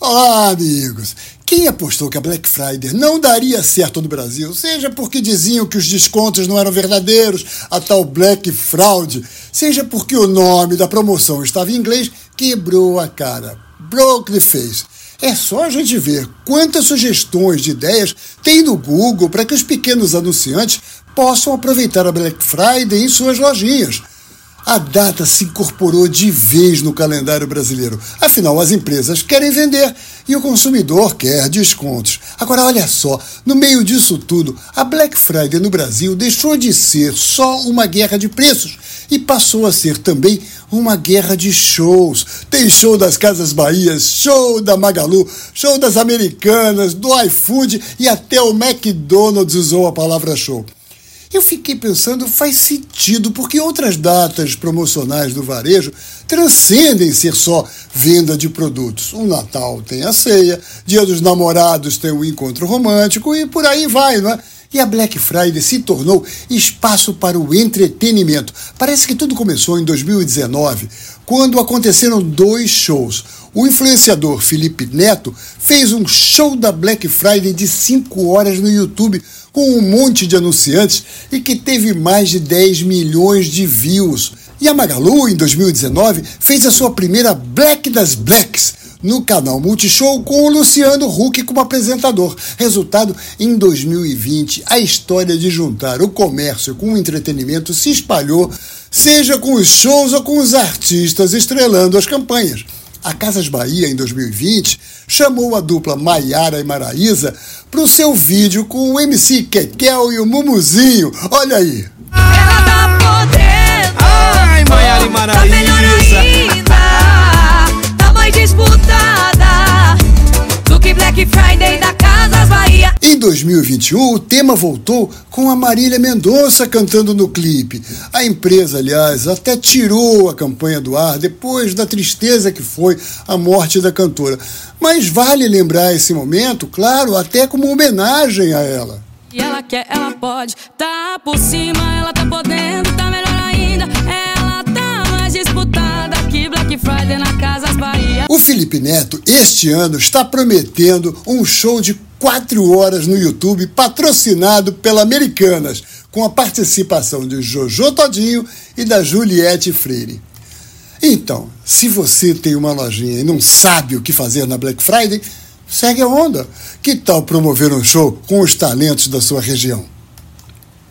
Olá, amigos! Quem apostou que a Black Friday não daria certo no Brasil, seja porque diziam que os descontos não eram verdadeiros, a tal Black Fraud, seja porque o nome da promoção estava em inglês, quebrou a cara. Broke the face. É só a gente ver quantas sugestões de ideias tem no Google para que os pequenos anunciantes possam aproveitar a Black Friday em suas lojinhas a data se incorporou de vez no calendário brasileiro. Afinal, as empresas querem vender e o consumidor quer descontos. Agora, olha só, no meio disso tudo, a Black Friday no Brasil deixou de ser só uma guerra de preços e passou a ser também uma guerra de shows. Tem show das Casas Bahia, show da Magalu, show das Americanas, do iFood e até o McDonald's usou a palavra show. Eu fiquei pensando, faz sentido, porque outras datas promocionais do varejo transcendem ser só venda de produtos. O Natal tem a ceia, Dia dos Namorados tem o encontro romântico e por aí vai, não é? E a Black Friday se tornou espaço para o entretenimento. Parece que tudo começou em 2019, quando aconteceram dois shows. O influenciador Felipe Neto fez um show da Black Friday de 5 horas no YouTube com um monte de anunciantes e que teve mais de 10 milhões de views. E a Magalu, em 2019, fez a sua primeira Black das Blacks no canal Multishow com o Luciano Huck como apresentador. Resultado, em 2020, a história de juntar o comércio com o entretenimento se espalhou, seja com os shows ou com os artistas estrelando as campanhas. A Casas Bahia, em 2020, chamou a dupla Maiara e Maraísa para o seu vídeo com o MC Kekel e o Mumuzinho. Olha aí. Ela tá podendo. Ai, Maiara e Maraísa. 2021, o tema voltou com a Marília Mendonça cantando no clipe. A empresa, aliás, até tirou a campanha do ar depois da tristeza que foi a morte da cantora. Mas vale lembrar esse momento, claro, até como homenagem a ela. E ela quer, ela pode, tá por cima, ela tá podendo, tá melhor ainda. Ela tá mais disputada que Black Friday na Casas Bahia. O Felipe Neto, este ano, está prometendo um show de quatro horas no YouTube, patrocinado pela Americanas, com a participação de Jojo Todinho e da Juliette Freire. Então, se você tem uma lojinha e não sabe o que fazer na Black Friday, segue a onda. Que tal promover um show com os talentos da sua região?